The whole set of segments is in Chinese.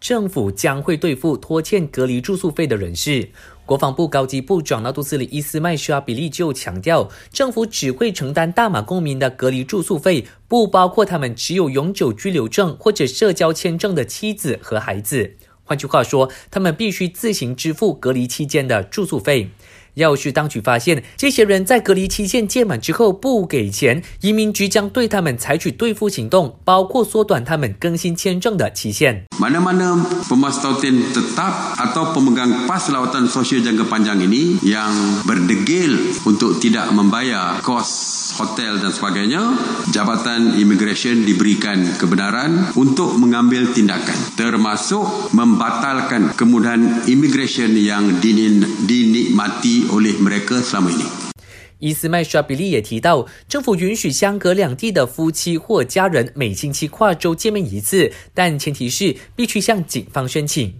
政府将会对付拖欠隔离住宿费的人士。国防部高级部长纳杜斯里伊斯麦沙比利就强调，政府只会承担大马公民的隔离住宿费，不包括他们持有永久居留证或者社交签证的妻子和孩子。换句话说，他们必须自行支付隔离期间的住宿费。要是当局发现这些人在隔离期限届满之后不给钱，移民局将对他们采取对付行动，包括缩短他们更新签证的期限。Mana-mana pemas tautin tetap atau pemegang pas lawatan sosial jangka panjang ini yang berdegil untuk tidak membayar kos hotel dan sebagainya, Jabatan Immigration diberikan kebenaran untuk mengambil tindakan termasuk membatalkan kemudahan immigration yang dinikmati oleh mereka selama ini. 伊斯麦沙比利也提到，政府允许相隔两地的夫妻或家人每星期跨州见面一次，但前提是必须向警方申请。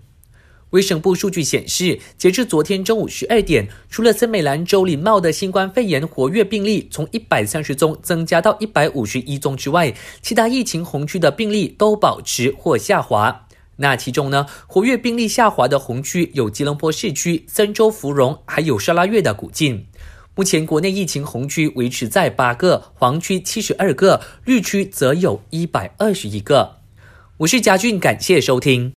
卫生部数据显示，截至昨天中午十二点，除了森美兰州林茂的新冠肺炎活跃病例从一百三十宗增加到一百五十一宗之外，其他疫情红区的病例都保持或下滑。那其中呢，活跃病例下滑的红区有吉隆坡市区、森州芙蓉，还有沙拉越的古晋。目前国内疫情红区维持在八个，黄区七十二个，绿区则有一百二十一个。我是嘉俊，感谢收听。